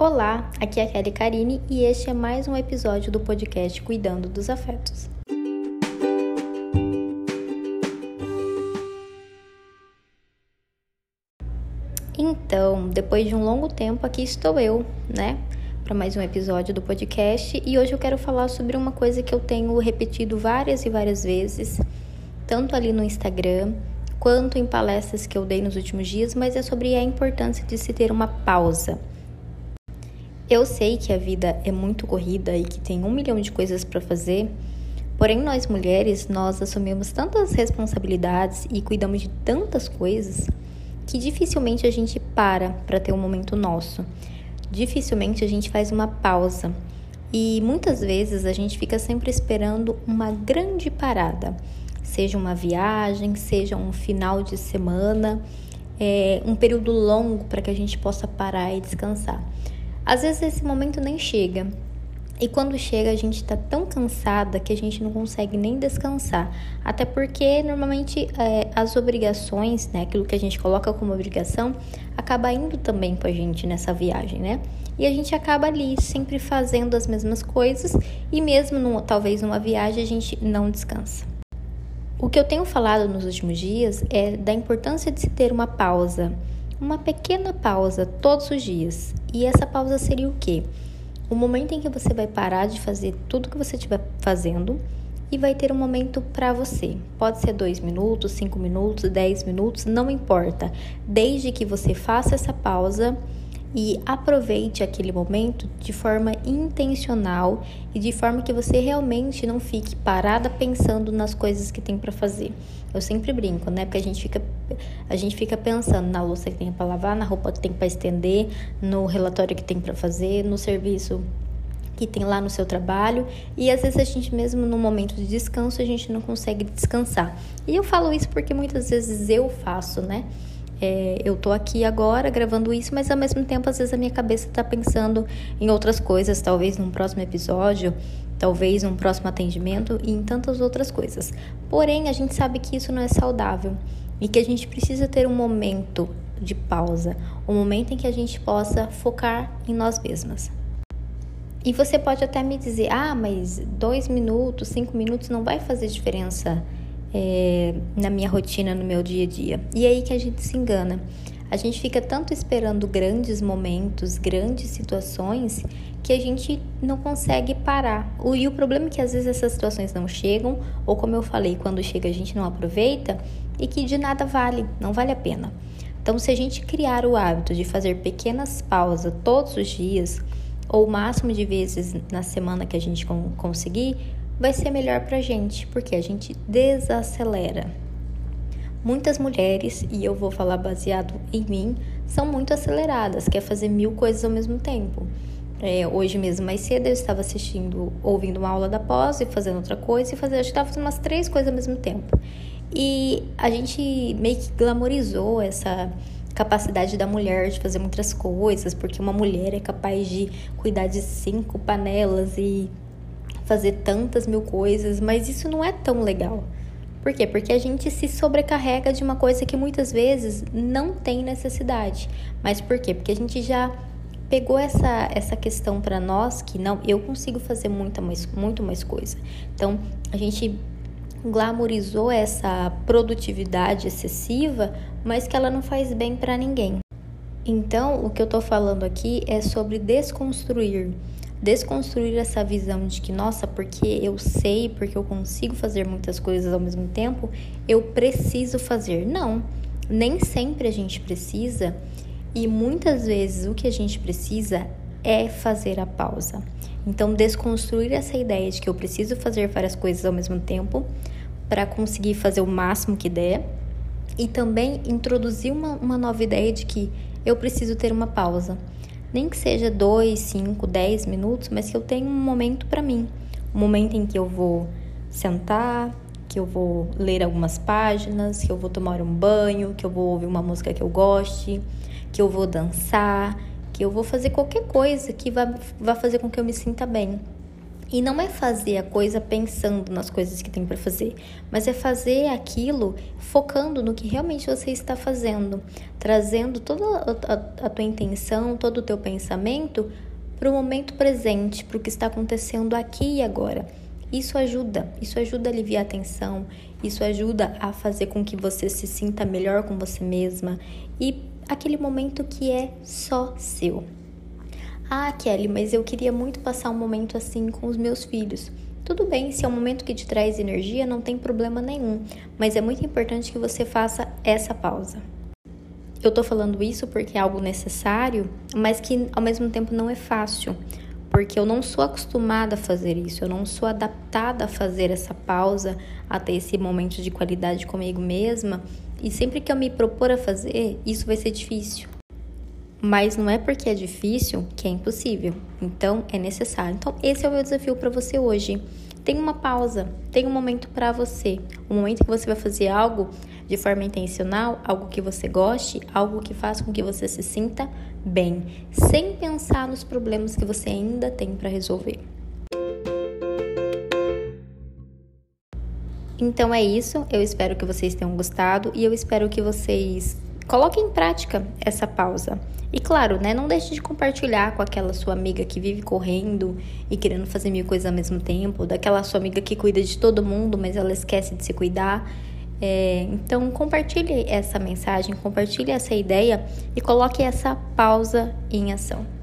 Olá, aqui é a Kelly Karine e este é mais um episódio do podcast Cuidando dos Afetos. Então, depois de um longo tempo, aqui estou eu, né? Para mais um episódio do podcast e hoje eu quero falar sobre uma coisa que eu tenho repetido várias e várias vezes, tanto ali no Instagram quanto em palestras que eu dei nos últimos dias, mas é sobre a importância de se ter uma pausa. Eu sei que a vida é muito corrida e que tem um milhão de coisas para fazer, porém nós mulheres, nós assumimos tantas responsabilidades e cuidamos de tantas coisas que dificilmente a gente para para ter um momento nosso. Dificilmente a gente faz uma pausa. E muitas vezes a gente fica sempre esperando uma grande parada seja uma viagem, seja um final de semana, é, um período longo para que a gente possa parar e descansar. Às vezes esse momento nem chega. E quando chega, a gente está tão cansada que a gente não consegue nem descansar. Até porque normalmente é, as obrigações, né, aquilo que a gente coloca como obrigação, acaba indo também com a gente nessa viagem, né? E a gente acaba ali sempre fazendo as mesmas coisas e mesmo num, talvez numa viagem a gente não descansa. O que eu tenho falado nos últimos dias é da importância de se ter uma pausa, uma pequena pausa todos os dias. E essa pausa seria o quê? O momento em que você vai parar de fazer tudo que você estiver fazendo e vai ter um momento para você. Pode ser dois minutos, cinco minutos, dez minutos, não importa. Desde que você faça essa pausa e aproveite aquele momento de forma intencional e de forma que você realmente não fique parada pensando nas coisas que tem para fazer. Eu sempre brinco, né? Porque a gente fica a gente fica pensando na louça que tem para lavar, na roupa que tem para estender, no relatório que tem para fazer, no serviço que tem lá no seu trabalho e às vezes a gente mesmo no momento de descanso a gente não consegue descansar. E eu falo isso porque muitas vezes eu faço, né? É, eu tô aqui agora gravando isso, mas ao mesmo tempo, às vezes a minha cabeça tá pensando em outras coisas, talvez num próximo episódio, talvez num próximo atendimento e em tantas outras coisas. Porém, a gente sabe que isso não é saudável e que a gente precisa ter um momento de pausa, um momento em que a gente possa focar em nós mesmas. E você pode até me dizer, ah, mas dois minutos, cinco minutos não vai fazer diferença é, na minha rotina, no meu dia a dia. E é aí que a gente se engana. A gente fica tanto esperando grandes momentos, grandes situações, que a gente não consegue parar. E o problema é que às vezes essas situações não chegam, ou como eu falei, quando chega a gente não aproveita e que de nada vale, não vale a pena. Então, se a gente criar o hábito de fazer pequenas pausas todos os dias, ou o máximo de vezes na semana que a gente conseguir, vai ser melhor para a gente, porque a gente desacelera. Muitas mulheres, e eu vou falar baseado em mim, são muito aceleradas, quer fazer mil coisas ao mesmo tempo. É, hoje mesmo, mais cedo, eu estava assistindo, ouvindo uma aula da pós e fazendo outra coisa, e fazendo, eu estava fazendo umas três coisas ao mesmo tempo. E a gente meio que glamorizou essa capacidade da mulher de fazer muitas coisas, porque uma mulher é capaz de cuidar de cinco panelas e fazer tantas mil coisas, mas isso não é tão legal. Por quê? Porque a gente se sobrecarrega de uma coisa que muitas vezes não tem necessidade. Mas por quê? Porque a gente já pegou essa, essa questão para nós que não, eu consigo fazer muita mais, muito mais coisa. Então, a gente glamorizou essa produtividade excessiva, mas que ela não faz bem para ninguém. Então, o que eu tô falando aqui é sobre desconstruir desconstruir essa visão de que, nossa, porque eu sei, porque eu consigo fazer muitas coisas ao mesmo tempo, eu preciso fazer. Não, nem sempre a gente precisa e muitas vezes o que a gente precisa é fazer a pausa. Então, desconstruir essa ideia de que eu preciso fazer várias coisas ao mesmo tempo para conseguir fazer o máximo que der e também introduzir uma, uma nova ideia de que eu preciso ter uma pausa nem que seja dois, cinco, dez minutos, mas que eu tenha um momento para mim, um momento em que eu vou sentar, que eu vou ler algumas páginas, que eu vou tomar um banho, que eu vou ouvir uma música que eu goste, que eu vou dançar, que eu vou fazer qualquer coisa que vá, vá fazer com que eu me sinta bem. E não é fazer a coisa pensando nas coisas que tem para fazer, mas é fazer aquilo focando no que realmente você está fazendo, trazendo toda a, tua intenção, todo o teu pensamento para o momento presente, para o que está acontecendo aqui e agora. Isso ajuda, isso ajuda a aliviar a tensão, isso ajuda a fazer com que você se sinta melhor com você mesma e aquele momento que é só seu. Ah, Kelly, mas eu queria muito passar um momento assim com os meus filhos. Tudo bem, se é um momento que te traz energia, não tem problema nenhum, mas é muito importante que você faça essa pausa. Eu tô falando isso porque é algo necessário, mas que ao mesmo tempo não é fácil, porque eu não sou acostumada a fazer isso, eu não sou adaptada a fazer essa pausa, a ter esse momento de qualidade comigo mesma, e sempre que eu me propor a fazer, isso vai ser difícil. Mas não é porque é difícil que é impossível. Então é necessário. Então esse é o meu desafio para você hoje. Tem uma pausa, tem um momento para você, um momento que você vai fazer algo de forma intencional, algo que você goste, algo que faça com que você se sinta bem, sem pensar nos problemas que você ainda tem para resolver. Então é isso, eu espero que vocês tenham gostado e eu espero que vocês coloquem em prática essa pausa. E claro, né, não deixe de compartilhar com aquela sua amiga que vive correndo e querendo fazer mil coisas ao mesmo tempo, daquela sua amiga que cuida de todo mundo, mas ela esquece de se cuidar. É, então compartilhe essa mensagem, compartilhe essa ideia e coloque essa pausa em ação.